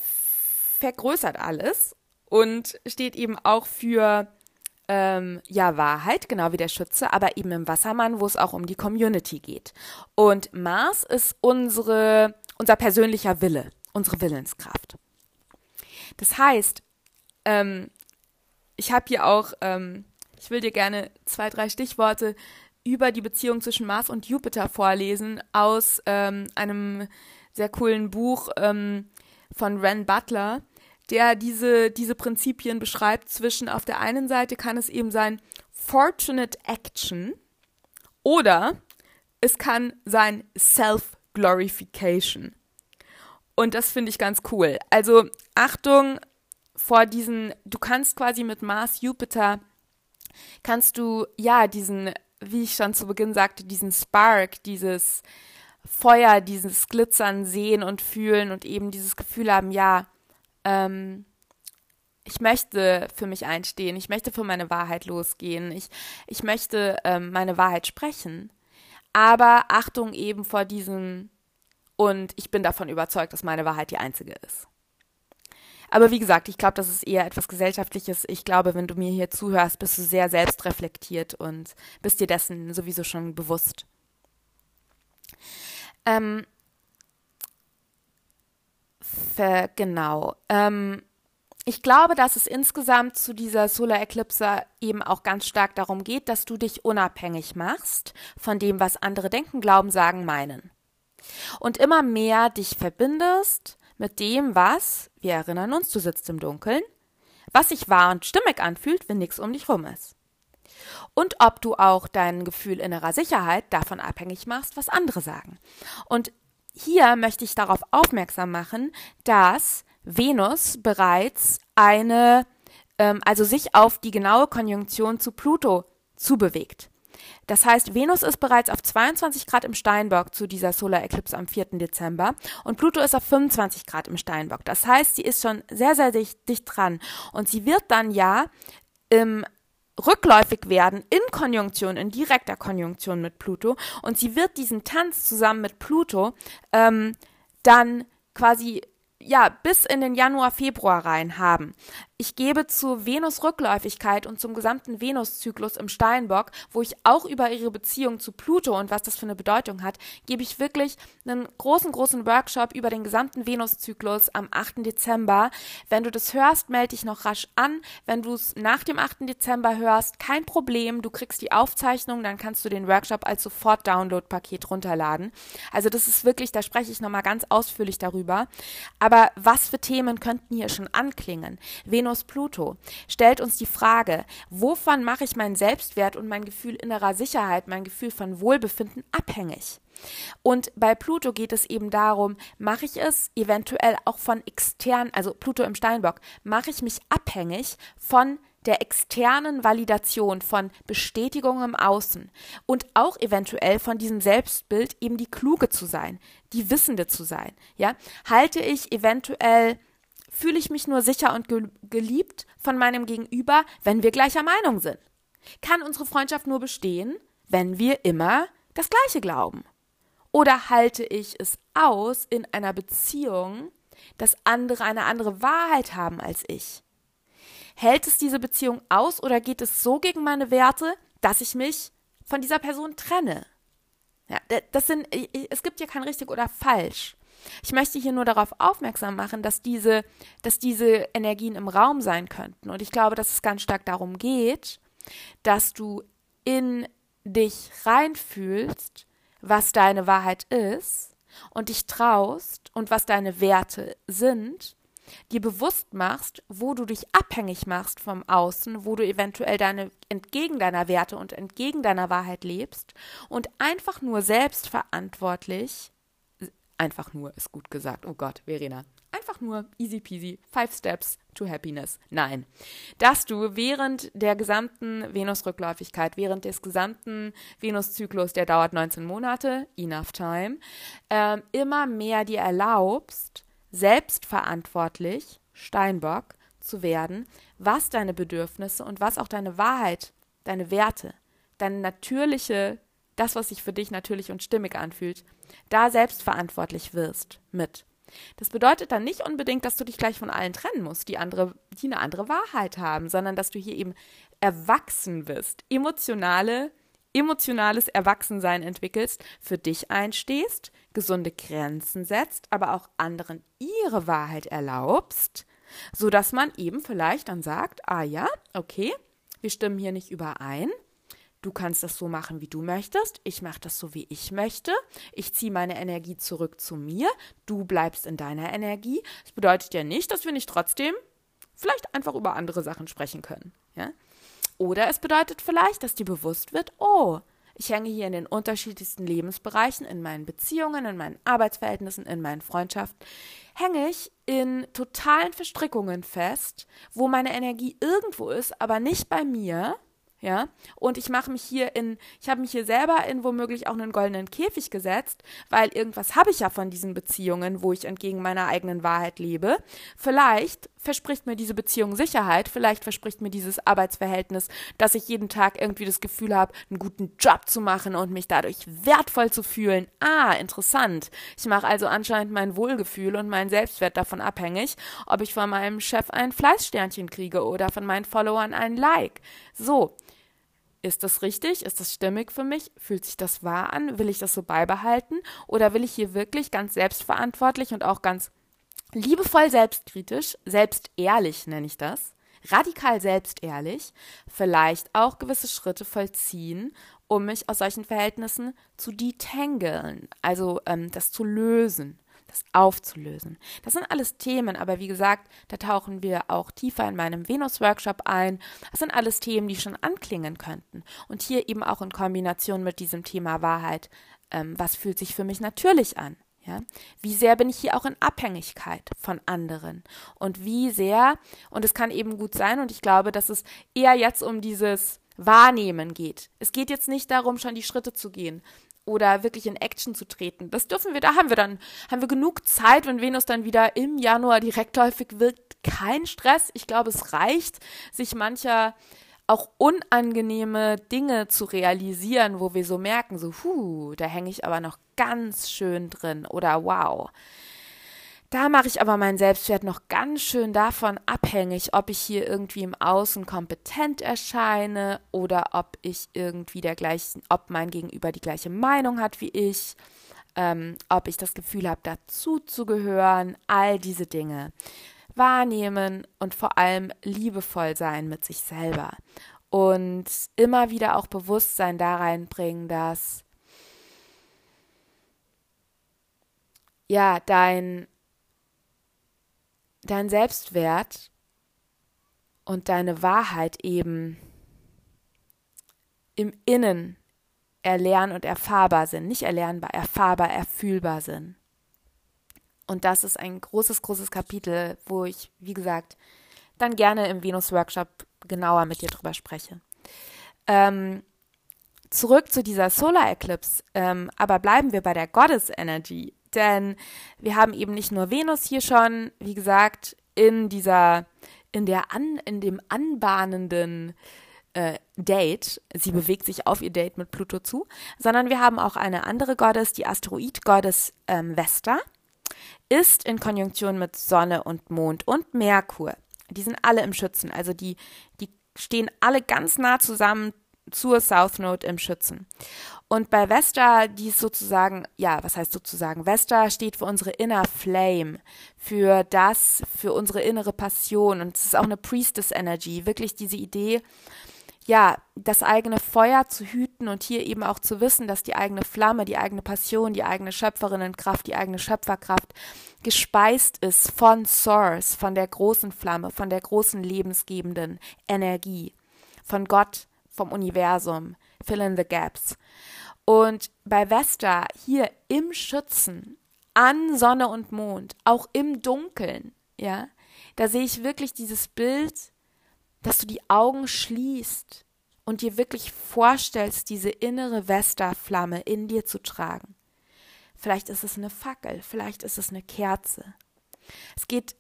vergrößert alles und steht eben auch für ähm, ja Wahrheit, genau wie der Schütze, aber eben im Wassermann, wo es auch um die Community geht. Und Mars ist unsere, unser persönlicher Wille, unsere Willenskraft. Das heißt, ähm, ich habe hier auch, ähm, ich will dir gerne zwei, drei Stichworte über die Beziehung zwischen Mars und Jupiter vorlesen aus ähm, einem sehr coolen Buch ähm, von Ren Butler, der diese, diese Prinzipien beschreibt zwischen auf der einen Seite kann es eben sein Fortunate Action oder es kann sein Self-Glorification. Und das finde ich ganz cool. Also Achtung vor diesen, du kannst quasi mit Mars, Jupiter kannst du ja diesen, wie ich schon zu Beginn sagte, diesen Spark, dieses Feuer, dieses Glitzern sehen und fühlen und eben dieses Gefühl haben, ja, ähm, ich möchte für mich einstehen, ich möchte für meine Wahrheit losgehen, ich, ich möchte ähm, meine Wahrheit sprechen. Aber Achtung eben vor diesem, und ich bin davon überzeugt, dass meine Wahrheit die einzige ist. Aber wie gesagt, ich glaube, das ist eher etwas Gesellschaftliches. Ich glaube, wenn du mir hier zuhörst, bist du sehr selbstreflektiert und bist dir dessen sowieso schon bewusst. Ähm, für, genau. Ähm, ich glaube, dass es insgesamt zu dieser Solar Eclipse eben auch ganz stark darum geht, dass du dich unabhängig machst von dem, was andere denken, glauben, sagen, meinen. Und immer mehr dich verbindest mit dem, was, wir erinnern uns, du sitzt im Dunkeln, was sich wahr und stimmig anfühlt, wenn nichts um dich rum ist. Und ob du auch dein Gefühl innerer Sicherheit davon abhängig machst, was andere sagen. Und hier möchte ich darauf aufmerksam machen, dass Venus bereits eine, ähm, also sich auf die genaue Konjunktion zu Pluto zubewegt. Das heißt, Venus ist bereits auf 22 Grad im Steinbock zu dieser Solar Eclipse am 4. Dezember und Pluto ist auf 25 Grad im Steinbock. Das heißt, sie ist schon sehr, sehr dicht, dicht dran und sie wird dann ja im rückläufig werden in Konjunktion, in direkter Konjunktion mit Pluto und sie wird diesen Tanz zusammen mit Pluto ähm, dann quasi ja, bis in den Januar, Februar rein haben. Ich gebe zur Venus-Rückläufigkeit und zum gesamten Venus-Zyklus im Steinbock, wo ich auch über ihre Beziehung zu Pluto und was das für eine Bedeutung hat, gebe ich wirklich einen großen, großen Workshop über den gesamten Venus-Zyklus am 8. Dezember. Wenn du das hörst, melde dich noch rasch an. Wenn du es nach dem 8. Dezember hörst, kein Problem. Du kriegst die Aufzeichnung, dann kannst du den Workshop als Sofort-Download-Paket runterladen. Also das ist wirklich, da spreche ich nochmal ganz ausführlich darüber. Aber aber was für Themen könnten hier schon anklingen? Venus Pluto stellt uns die Frage, wovon mache ich meinen Selbstwert und mein Gefühl innerer Sicherheit, mein Gefühl von Wohlbefinden abhängig? Und bei Pluto geht es eben darum, mache ich es eventuell auch von extern, also Pluto im Steinbock, mache ich mich abhängig von der externen Validation von Bestätigung im Außen und auch eventuell von diesem Selbstbild eben die Kluge zu sein, die Wissende zu sein, ja, halte ich eventuell fühle ich mich nur sicher und ge geliebt von meinem Gegenüber, wenn wir gleicher Meinung sind. Kann unsere Freundschaft nur bestehen, wenn wir immer das Gleiche glauben? Oder halte ich es aus in einer Beziehung, dass andere eine andere Wahrheit haben als ich? Hält es diese Beziehung aus oder geht es so gegen meine Werte, dass ich mich von dieser Person trenne? Ja, das sind, es gibt ja kein richtig oder falsch. Ich möchte hier nur darauf aufmerksam machen, dass diese, dass diese Energien im Raum sein könnten. Und ich glaube, dass es ganz stark darum geht, dass du in dich reinfühlst, was deine Wahrheit ist und dich traust und was deine Werte sind dir bewusst machst, wo du dich abhängig machst vom Außen, wo du eventuell deine entgegen deiner Werte und entgegen deiner Wahrheit lebst und einfach nur selbstverantwortlich, einfach nur ist gut gesagt, oh Gott, Verena, einfach nur easy peasy, five steps to happiness. Nein, dass du während der gesamten Venusrückläufigkeit, während des gesamten Venuszyklus, der dauert 19 Monate, enough time, äh, immer mehr dir erlaubst, selbstverantwortlich, Steinbock, zu werden, was deine Bedürfnisse und was auch deine Wahrheit, deine Werte, deine natürliche, das, was sich für dich natürlich und stimmig anfühlt, da selbstverantwortlich wirst mit. Das bedeutet dann nicht unbedingt, dass du dich gleich von allen trennen musst, die andere, die eine andere Wahrheit haben, sondern dass du hier eben erwachsen wirst, emotionale emotionales Erwachsensein entwickelst, für dich einstehst, gesunde Grenzen setzt, aber auch anderen ihre Wahrheit erlaubst, so dass man eben vielleicht dann sagt, ah ja, okay, wir stimmen hier nicht überein. Du kannst das so machen, wie du möchtest. Ich mache das so, wie ich möchte. Ich ziehe meine Energie zurück zu mir. Du bleibst in deiner Energie. Das bedeutet ja nicht, dass wir nicht trotzdem vielleicht einfach über andere Sachen sprechen können. Ja? Oder es bedeutet vielleicht, dass dir bewusst wird, oh, ich hänge hier in den unterschiedlichsten Lebensbereichen, in meinen Beziehungen, in meinen Arbeitsverhältnissen, in meinen Freundschaften, hänge ich in totalen Verstrickungen fest, wo meine Energie irgendwo ist, aber nicht bei mir, ja. Und ich mache mich hier in, ich habe mich hier selber in womöglich auch einen goldenen Käfig gesetzt, weil irgendwas habe ich ja von diesen Beziehungen, wo ich entgegen meiner eigenen Wahrheit lebe. Vielleicht verspricht mir diese Beziehung Sicherheit, vielleicht verspricht mir dieses Arbeitsverhältnis, dass ich jeden Tag irgendwie das Gefühl habe, einen guten Job zu machen und mich dadurch wertvoll zu fühlen. Ah, interessant. Ich mache also anscheinend mein Wohlgefühl und meinen Selbstwert davon abhängig, ob ich von meinem Chef ein Fleißsternchen kriege oder von meinen Followern ein Like. So, ist das richtig? Ist das stimmig für mich? Fühlt sich das wahr an? Will ich das so beibehalten? Oder will ich hier wirklich ganz selbstverantwortlich und auch ganz liebevoll selbstkritisch, selbstehrlich nenne ich das, radikal selbstehrlich, vielleicht auch gewisse Schritte vollziehen, um mich aus solchen Verhältnissen zu detangeln, also ähm, das zu lösen das aufzulösen. Das sind alles Themen, aber wie gesagt, da tauchen wir auch tiefer in meinem Venus-Workshop ein. Das sind alles Themen, die schon anklingen könnten. Und hier eben auch in Kombination mit diesem Thema Wahrheit. Ähm, was fühlt sich für mich natürlich an? Ja? Wie sehr bin ich hier auch in Abhängigkeit von anderen? Und wie sehr, und es kann eben gut sein, und ich glaube, dass es eher jetzt um dieses Wahrnehmen geht. Es geht jetzt nicht darum, schon die Schritte zu gehen, oder wirklich in Action zu treten. Das dürfen wir, da haben wir dann, haben wir genug Zeit, wenn Venus dann wieder im Januar direkt häufig wirkt. Kein Stress. Ich glaube, es reicht, sich mancher auch unangenehme Dinge zu realisieren, wo wir so merken, so, huh, da hänge ich aber noch ganz schön drin oder wow, da mache ich aber meinen Selbstwert noch ganz schön davon abhängig, ob ich hier irgendwie im Außen kompetent erscheine oder ob ich irgendwie der gleichen, ob mein Gegenüber die gleiche Meinung hat wie ich, ähm, ob ich das Gefühl habe, dazu zu gehören, all diese Dinge. Wahrnehmen und vor allem liebevoll sein mit sich selber. Und immer wieder auch Bewusstsein da reinbringen, dass ja, dein dein Selbstwert und deine Wahrheit eben im Innen erlernen und erfahrbar sind. Nicht erlernbar, erfahrbar, erfühlbar sind. Und das ist ein großes, großes Kapitel, wo ich, wie gesagt, dann gerne im Venus-Workshop genauer mit dir drüber spreche. Ähm, zurück zu dieser Solar Eclipse, ähm, aber bleiben wir bei der Goddess Energy. Denn wir haben eben nicht nur Venus hier schon, wie gesagt, in dieser, in der an, in dem anbahnenden äh, Date, sie bewegt sich auf ihr Date mit Pluto zu, sondern wir haben auch eine andere Goddess, die Asteroid-Goddess ähm, Vesta, ist in Konjunktion mit Sonne und Mond und Merkur. Die sind alle im Schützen, also die, die stehen alle ganz nah zusammen zur South Node im Schützen. Und bei Vesta, die ist sozusagen, ja, was heißt sozusagen? Vesta steht für unsere Inner Flame, für das, für unsere innere Passion. Und es ist auch eine Priestess Energy, wirklich diese Idee, ja, das eigene Feuer zu hüten und hier eben auch zu wissen, dass die eigene Flamme, die eigene Passion, die eigene Schöpferinnenkraft, die eigene Schöpferkraft gespeist ist von Source, von der großen Flamme, von der großen lebensgebenden Energie, von Gott, vom Universum, fill in the gaps. Und bei Vesta hier im Schützen, an Sonne und Mond, auch im Dunkeln, ja, da sehe ich wirklich dieses Bild, dass du die Augen schließt und dir wirklich vorstellst, diese innere Vesta-Flamme in dir zu tragen. Vielleicht ist es eine Fackel, vielleicht ist es eine Kerze. Es geht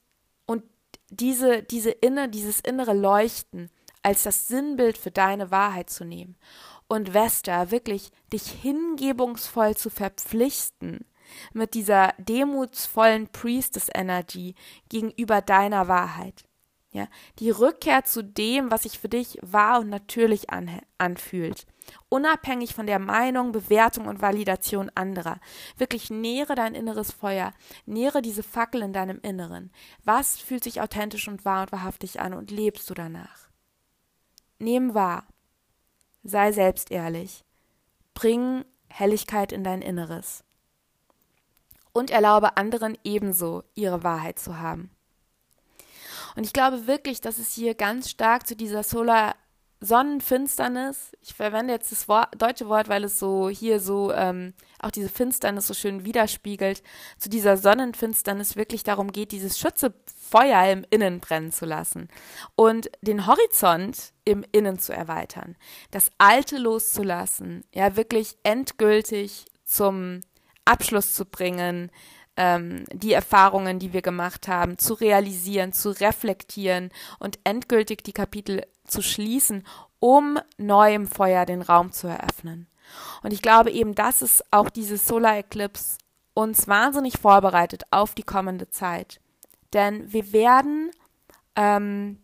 und diese, diese inne, dieses innere Leuchten als das Sinnbild für deine Wahrheit zu nehmen und Vesta wirklich dich hingebungsvoll zu verpflichten mit dieser demutsvollen Priestess Energy gegenüber deiner Wahrheit. Ja, die Rückkehr zu dem, was sich für dich wahr und natürlich an, anfühlt. Unabhängig von der Meinung, Bewertung und Validation anderer. Wirklich nähere dein inneres Feuer, nähere diese Fackel in deinem Inneren. Was fühlt sich authentisch und wahr und wahrhaftig an und lebst du danach? Nehm wahr, Sei selbst ehrlich. Bring Helligkeit in dein Inneres. Und erlaube anderen ebenso ihre Wahrheit zu haben. Und ich glaube wirklich, dass es hier ganz stark zu dieser Solar Sonnenfinsternis, ich verwende jetzt das Wort, deutsche Wort, weil es so hier so ähm, auch diese Finsternis so schön widerspiegelt, zu dieser Sonnenfinsternis wirklich darum geht, dieses Schützefeuer im Innen brennen zu lassen und den Horizont im Innen zu erweitern, das Alte loszulassen, ja wirklich endgültig zum Abschluss zu bringen, ähm, die Erfahrungen, die wir gemacht haben, zu realisieren, zu reflektieren und endgültig die Kapitel zu schließen, um neuem Feuer den Raum zu eröffnen. Und ich glaube eben, dass es auch dieses Solar Eclipse uns wahnsinnig vorbereitet auf die kommende Zeit. Denn wir werden ähm,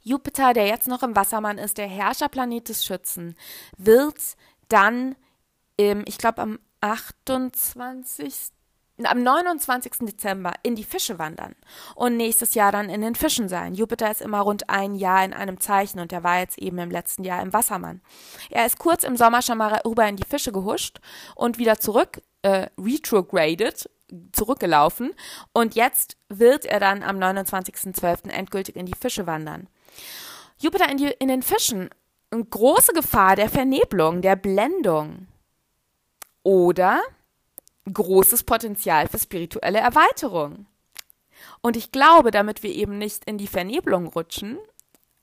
Jupiter, der jetzt noch im Wassermann ist, der Herrscherplanet des Schützen, wird dann, im, ich glaube, am 28 am 29. Dezember in die Fische wandern und nächstes Jahr dann in den Fischen sein. Jupiter ist immer rund ein Jahr in einem Zeichen und er war jetzt eben im letzten Jahr im Wassermann. Er ist kurz im Sommer schon mal rüber in die Fische gehuscht und wieder zurück, äh, retrograded, zurückgelaufen und jetzt wird er dann am 29.12. endgültig in die Fische wandern. Jupiter in, die, in den Fischen, eine große Gefahr der Vernebelung, der Blendung. Oder großes Potenzial für spirituelle Erweiterung. Und ich glaube, damit wir eben nicht in die Vernebelung rutschen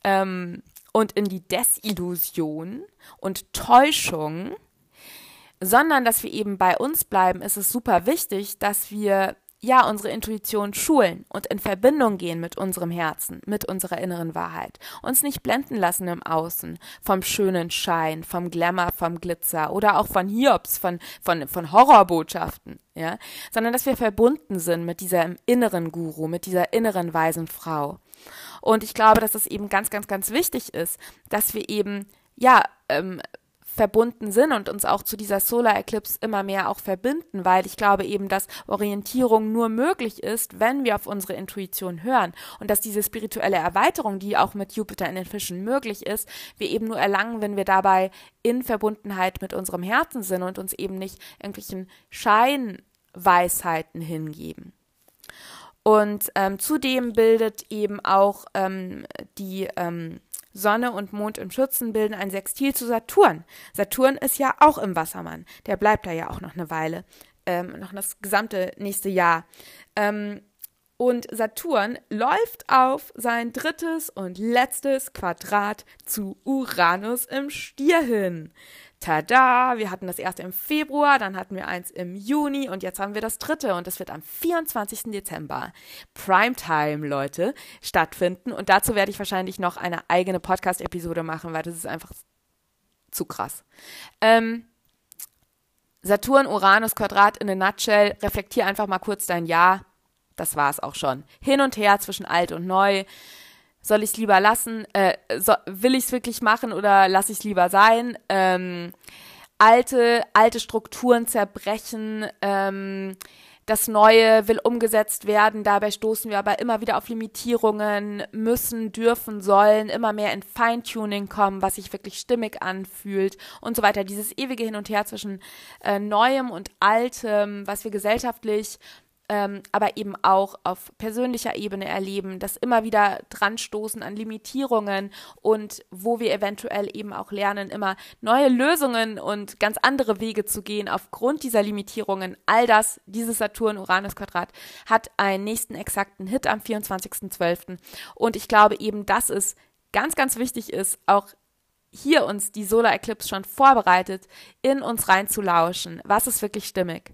ähm, und in die Desillusion und Täuschung, sondern dass wir eben bei uns bleiben, ist es super wichtig, dass wir ja, unsere Intuition schulen und in Verbindung gehen mit unserem Herzen, mit unserer inneren Wahrheit. Uns nicht blenden lassen im Außen vom schönen Schein, vom Glamour, vom Glitzer oder auch von Hiobs, von, von, von Horrorbotschaften, ja, sondern dass wir verbunden sind mit dieser inneren Guru, mit dieser inneren weisen Frau. Und ich glaube, dass es eben ganz, ganz, ganz wichtig ist, dass wir eben, ja, ähm, verbunden sind und uns auch zu dieser Solar Eclipse immer mehr auch verbinden, weil ich glaube eben, dass Orientierung nur möglich ist, wenn wir auf unsere Intuition hören und dass diese spirituelle Erweiterung, die auch mit Jupiter in den Fischen möglich ist, wir eben nur erlangen, wenn wir dabei in Verbundenheit mit unserem Herzen sind und uns eben nicht irgendwelchen Scheinweisheiten hingeben. Und ähm, zudem bildet eben auch ähm, die ähm, Sonne und Mond im Schützen bilden ein Sextil zu Saturn. Saturn ist ja auch im Wassermann. Der bleibt da ja auch noch eine Weile. Ähm, noch das gesamte nächste Jahr. Ähm, und Saturn läuft auf sein drittes und letztes Quadrat zu Uranus im Stier hin. Tada, wir hatten das erste im Februar, dann hatten wir eins im Juni und jetzt haben wir das dritte und es wird am 24. Dezember Primetime, Leute, stattfinden. Und dazu werde ich wahrscheinlich noch eine eigene Podcast-Episode machen, weil das ist einfach zu krass. Ähm, Saturn, Uranus, Quadrat in a nutshell. Reflektier einfach mal kurz dein Jahr. Das war es auch schon. Hin und her zwischen alt und neu soll ich es lieber lassen? Äh, so, will ich es wirklich machen oder lasse ich es lieber sein? Ähm, alte, alte Strukturen zerbrechen. Ähm, das Neue will umgesetzt werden, dabei stoßen wir aber immer wieder auf Limitierungen, müssen, dürfen, sollen, immer mehr in Feintuning kommen, was sich wirklich stimmig anfühlt und so weiter. Dieses ewige Hin und Her zwischen äh, Neuem und Altem, was wir gesellschaftlich ähm, aber eben auch auf persönlicher Ebene erleben, das immer wieder dran stoßen an Limitierungen und wo wir eventuell eben auch lernen, immer neue Lösungen und ganz andere Wege zu gehen aufgrund dieser Limitierungen. All das, dieses Saturn-Uranus-Quadrat, hat einen nächsten exakten Hit am 24.12. Und ich glaube eben, dass es ganz, ganz wichtig ist, auch hier uns die Solar Eclipse schon vorbereitet, in uns reinzulauschen. Was ist wirklich stimmig?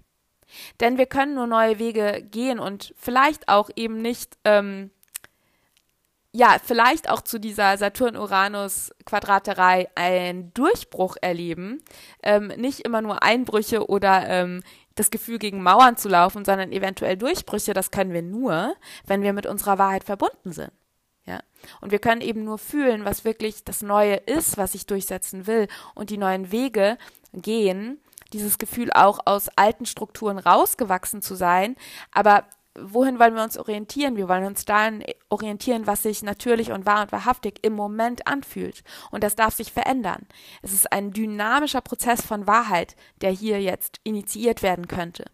Denn wir können nur neue Wege gehen und vielleicht auch eben nicht, ähm, ja, vielleicht auch zu dieser Saturn-Uranus-Quadraterei einen Durchbruch erleben. Ähm, nicht immer nur Einbrüche oder ähm, das Gefühl, gegen Mauern zu laufen, sondern eventuell Durchbrüche, das können wir nur, wenn wir mit unserer Wahrheit verbunden sind. Ja. Und wir können eben nur fühlen, was wirklich das Neue ist, was ich durchsetzen will und die neuen Wege gehen, dieses Gefühl auch aus alten Strukturen rausgewachsen zu sein. Aber wohin wollen wir uns orientieren? Wir wollen uns dahin orientieren, was sich natürlich und wahr und wahrhaftig im Moment anfühlt. Und das darf sich verändern. Es ist ein dynamischer Prozess von Wahrheit, der hier jetzt initiiert werden könnte.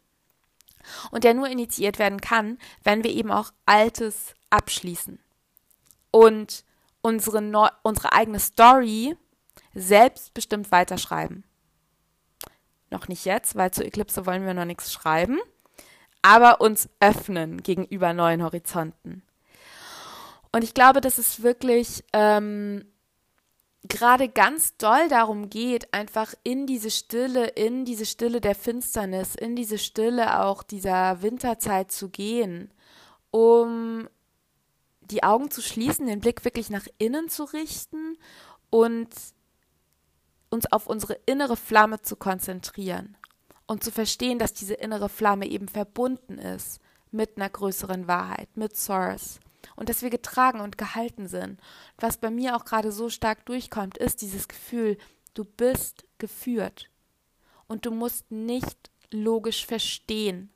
Und der nur initiiert werden kann, wenn wir eben auch Altes abschließen. Und unsere, Neu unsere eigene Story selbstbestimmt weiterschreiben. Noch nicht jetzt, weil zur Eklipse wollen wir noch nichts schreiben, aber uns öffnen gegenüber neuen Horizonten. Und ich glaube, dass es wirklich ähm, gerade ganz doll darum geht, einfach in diese Stille, in diese Stille der Finsternis, in diese Stille auch dieser Winterzeit zu gehen, um die Augen zu schließen, den Blick wirklich nach innen zu richten und uns auf unsere innere Flamme zu konzentrieren und zu verstehen, dass diese innere Flamme eben verbunden ist mit einer größeren Wahrheit, mit Source und dass wir getragen und gehalten sind. Was bei mir auch gerade so stark durchkommt, ist dieses Gefühl, du bist geführt und du musst nicht logisch verstehen.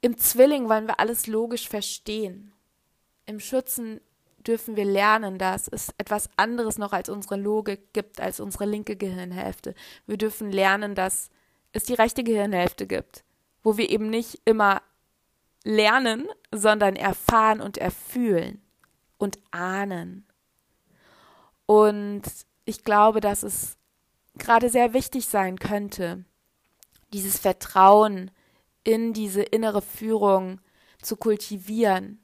Im Zwilling wollen wir alles logisch verstehen. Im Schützen dürfen wir lernen, dass es etwas anderes noch als unsere Logik gibt, als unsere linke Gehirnhälfte. Wir dürfen lernen, dass es die rechte Gehirnhälfte gibt, wo wir eben nicht immer lernen, sondern erfahren und erfühlen und ahnen. Und ich glaube, dass es gerade sehr wichtig sein könnte, dieses Vertrauen in diese innere Führung zu kultivieren,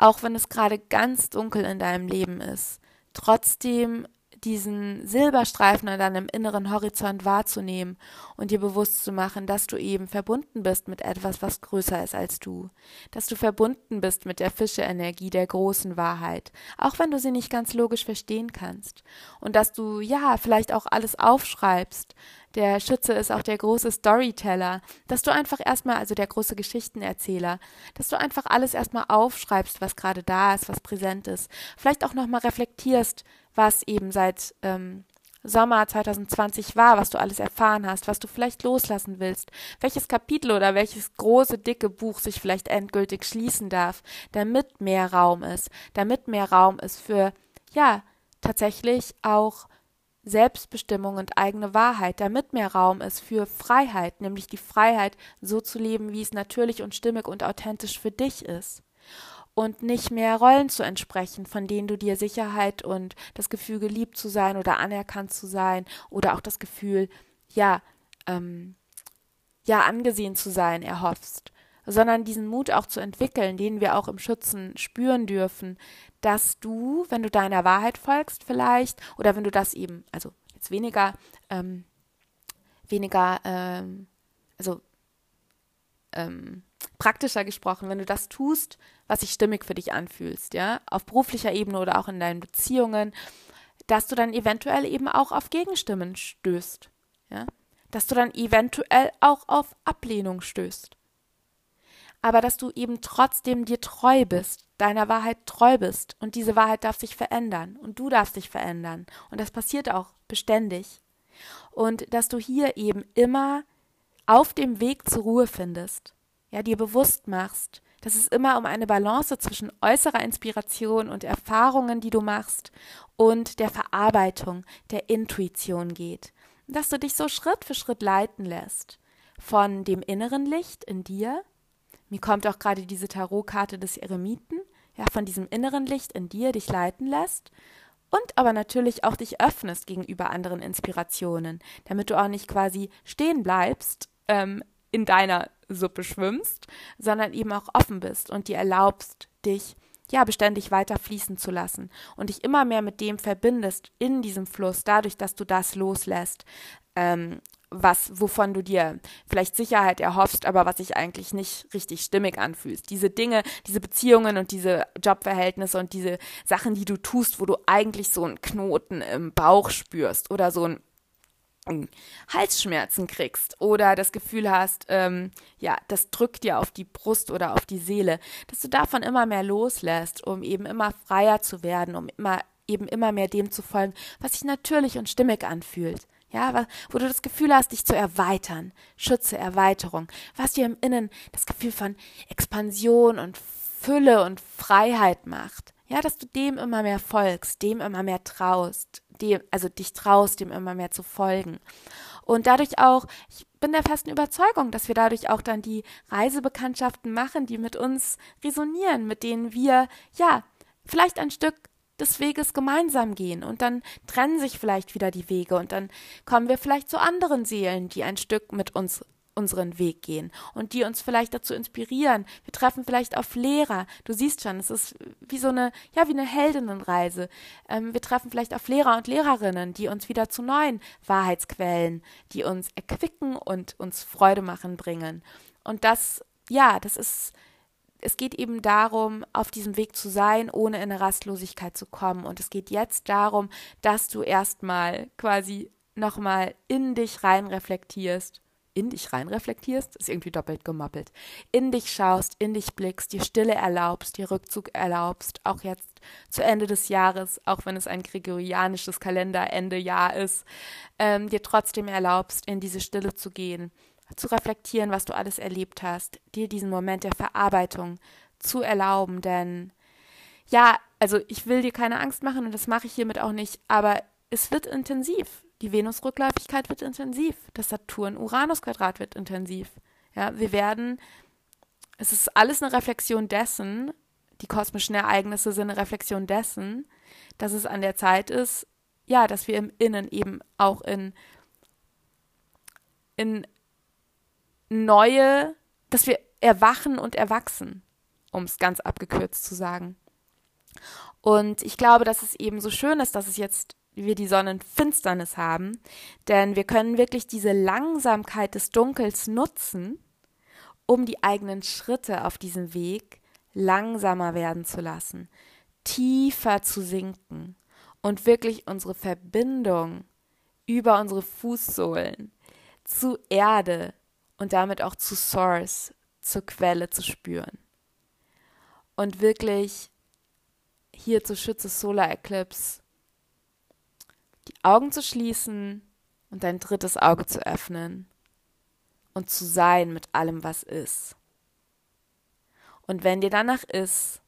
auch wenn es gerade ganz dunkel in deinem Leben ist, trotzdem diesen Silberstreifen an deinem inneren Horizont wahrzunehmen und dir bewusst zu machen, dass du eben verbunden bist mit etwas, was größer ist als du, dass du verbunden bist mit der Fische-Energie der großen Wahrheit, auch wenn du sie nicht ganz logisch verstehen kannst. Und dass du ja vielleicht auch alles aufschreibst, der Schütze ist auch der große Storyteller, dass du einfach erstmal, also der große Geschichtenerzähler, dass du einfach alles erstmal aufschreibst, was gerade da ist, was präsent ist. Vielleicht auch nochmal reflektierst, was eben seit ähm, Sommer 2020 war, was du alles erfahren hast, was du vielleicht loslassen willst, welches Kapitel oder welches große, dicke Buch sich vielleicht endgültig schließen darf, damit mehr Raum ist, damit mehr Raum ist für, ja, tatsächlich auch Selbstbestimmung und eigene Wahrheit, damit mehr Raum ist für Freiheit, nämlich die Freiheit, so zu leben, wie es natürlich und stimmig und authentisch für dich ist. Und nicht mehr Rollen zu entsprechen, von denen du dir Sicherheit und das Gefühl, geliebt zu sein oder anerkannt zu sein oder auch das Gefühl, ja, ähm, ja, angesehen zu sein, erhoffst, sondern diesen Mut auch zu entwickeln, den wir auch im Schützen spüren dürfen, dass du, wenn du deiner Wahrheit folgst vielleicht, oder wenn du das eben, also jetzt weniger, ähm, weniger, ähm, also ähm, praktischer gesprochen, wenn du das tust, was sich stimmig für dich anfühlst, ja, auf beruflicher Ebene oder auch in deinen Beziehungen, dass du dann eventuell eben auch auf Gegenstimmen stößt, ja, dass du dann eventuell auch auf Ablehnung stößt. Aber dass du eben trotzdem dir treu bist, deiner Wahrheit treu bist und diese Wahrheit darf sich verändern und du darfst dich verändern und das passiert auch beständig. Und dass du hier eben immer auf dem Weg zur Ruhe findest ja, dir bewusst machst, dass es immer um eine Balance zwischen äußerer Inspiration und Erfahrungen, die du machst, und der Verarbeitung, der Intuition geht. Dass du dich so Schritt für Schritt leiten lässt. Von dem inneren Licht in dir. Mir kommt auch gerade diese Tarotkarte des Eremiten. Ja, von diesem inneren Licht in dir dich leiten lässt. Und aber natürlich auch dich öffnest gegenüber anderen Inspirationen, damit du auch nicht quasi stehen bleibst ähm, in deiner Suppe schwimmst, sondern eben auch offen bist und dir erlaubst, dich ja beständig weiter fließen zu lassen und dich immer mehr mit dem verbindest in diesem Fluss, dadurch, dass du das loslässt, ähm, was, wovon du dir vielleicht Sicherheit erhoffst, aber was sich eigentlich nicht richtig stimmig anfühlst. Diese Dinge, diese Beziehungen und diese Jobverhältnisse und diese Sachen, die du tust, wo du eigentlich so einen Knoten im Bauch spürst oder so ein Halsschmerzen kriegst oder das Gefühl hast, ähm, ja, das drückt dir auf die Brust oder auf die Seele, dass du davon immer mehr loslässt, um eben immer freier zu werden, um immer eben immer mehr dem zu folgen, was sich natürlich und stimmig anfühlt. Ja, wo du das Gefühl hast, dich zu erweitern. Schütze, Erweiterung. Was dir im Innen das Gefühl von Expansion und Fülle und Freiheit macht. Ja, dass du dem immer mehr folgst, dem immer mehr traust, dem, also dich traust, dem immer mehr zu folgen. Und dadurch auch, ich bin der festen Überzeugung, dass wir dadurch auch dann die Reisebekanntschaften machen, die mit uns resonieren, mit denen wir, ja, vielleicht ein Stück des Weges gemeinsam gehen und dann trennen sich vielleicht wieder die Wege und dann kommen wir vielleicht zu anderen Seelen, die ein Stück mit uns unseren Weg gehen und die uns vielleicht dazu inspirieren. Wir treffen vielleicht auf Lehrer. Du siehst schon, es ist wie so eine, ja, wie eine Heldinnenreise. Ähm, wir treffen vielleicht auf Lehrer und Lehrerinnen, die uns wieder zu neuen Wahrheitsquellen, die uns erquicken und uns Freude machen bringen. Und das, ja, das ist, es geht eben darum, auf diesem Weg zu sein, ohne in eine Rastlosigkeit zu kommen. Und es geht jetzt darum, dass du erstmal quasi nochmal in dich rein reflektierst in dich rein reflektierst, ist irgendwie doppelt gemoppelt, in dich schaust, in dich blickst, dir Stille erlaubst, dir Rückzug erlaubst, auch jetzt zu Ende des Jahres, auch wenn es ein gregorianisches Kalenderende-Jahr ist, ähm, dir trotzdem erlaubst, in diese Stille zu gehen, zu reflektieren, was du alles erlebt hast, dir diesen Moment der Verarbeitung zu erlauben, denn ja, also ich will dir keine Angst machen und das mache ich hiermit auch nicht, aber es wird intensiv. Die Venus-Rückläufigkeit wird intensiv. Das Saturn-Uranus-Quadrat wird intensiv. Ja, wir werden, es ist alles eine Reflexion dessen, die kosmischen Ereignisse sind eine Reflexion dessen, dass es an der Zeit ist, ja, dass wir im Innen eben auch in, in neue, dass wir erwachen und erwachsen, um es ganz abgekürzt zu sagen. Und ich glaube, dass es eben so schön ist, dass es jetzt wir die Sonnenfinsternis haben, denn wir können wirklich diese Langsamkeit des Dunkels nutzen, um die eigenen Schritte auf diesem Weg langsamer werden zu lassen, tiefer zu sinken und wirklich unsere Verbindung über unsere Fußsohlen zu Erde und damit auch zu Source, zur Quelle zu spüren. Und wirklich hier zu Schütze Solar Eclipse die Augen zu schließen und dein drittes Auge zu öffnen und zu sein mit allem, was ist. Und wenn dir danach ist,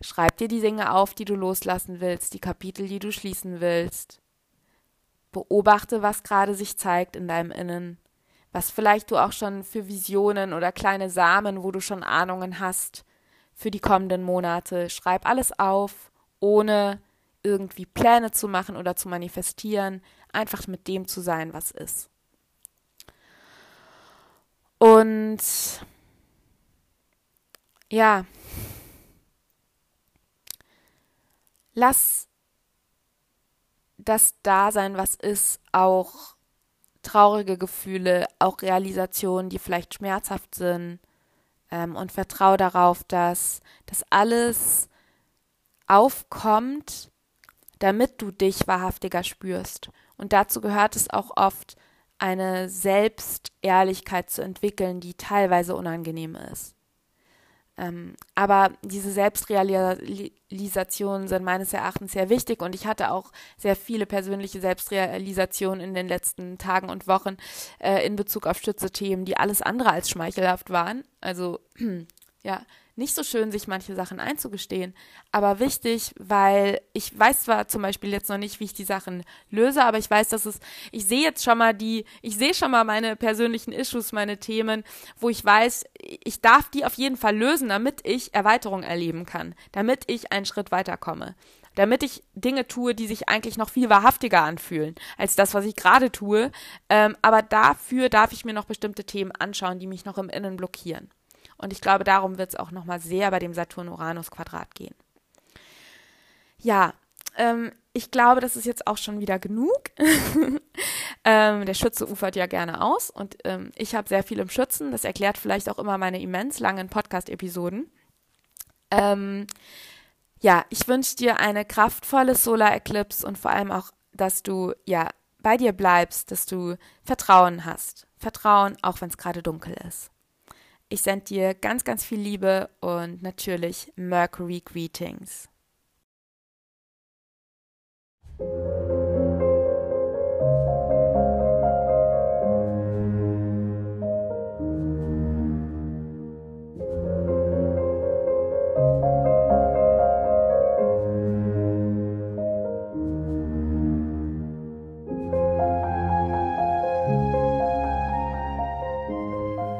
schreib dir die Dinge auf, die du loslassen willst, die Kapitel, die du schließen willst. Beobachte, was gerade sich zeigt in deinem Innen, was vielleicht du auch schon für Visionen oder kleine Samen, wo du schon Ahnungen hast für die kommenden Monate. Schreib alles auf, ohne irgendwie Pläne zu machen oder zu manifestieren, einfach mit dem zu sein, was ist. Und ja, lass das Dasein, was ist, auch traurige Gefühle, auch Realisationen, die vielleicht schmerzhaft sind, ähm, und vertraue darauf, dass das alles aufkommt, damit du dich wahrhaftiger spürst. Und dazu gehört es auch oft, eine Selbstehrlichkeit zu entwickeln, die teilweise unangenehm ist. Ähm, aber diese Selbstrealisationen sind meines Erachtens sehr wichtig und ich hatte auch sehr viele persönliche Selbstrealisationen in den letzten Tagen und Wochen äh, in Bezug auf Schütze-Themen, die alles andere als schmeichelhaft waren. Also ja, nicht so schön, sich manche Sachen einzugestehen, aber wichtig, weil ich weiß zwar zum Beispiel jetzt noch nicht, wie ich die Sachen löse, aber ich weiß, dass es, ich sehe jetzt schon mal die, ich sehe schon mal meine persönlichen Issues, meine Themen, wo ich weiß, ich darf die auf jeden Fall lösen, damit ich Erweiterung erleben kann, damit ich einen Schritt weiterkomme damit ich Dinge tue, die sich eigentlich noch viel wahrhaftiger anfühlen als das, was ich gerade tue. Ähm, aber dafür darf ich mir noch bestimmte Themen anschauen, die mich noch im Innen blockieren. Und ich glaube, darum wird es auch nochmal sehr bei dem Saturn-Uranus-Quadrat gehen. Ja, ähm, ich glaube, das ist jetzt auch schon wieder genug. ähm, der Schütze ufert ja gerne aus und ähm, ich habe sehr viel im Schützen. Das erklärt vielleicht auch immer meine immens langen Podcast-Episoden. Ähm, ja, ich wünsche dir eine kraftvolle Solar Eclipse und vor allem auch, dass du ja bei dir bleibst, dass du Vertrauen hast. Vertrauen, auch wenn es gerade dunkel ist. Ich sende dir ganz, ganz viel Liebe und natürlich Mercury Greetings.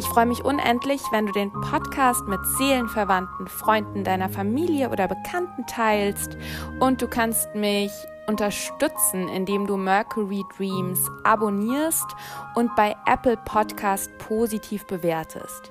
Ich freue mich unendlich, wenn du den Podcast mit Seelenverwandten, Freunden deiner Familie oder Bekannten teilst und du kannst mich unterstützen, indem du Mercury Dreams abonnierst und bei Apple Podcast positiv bewertest.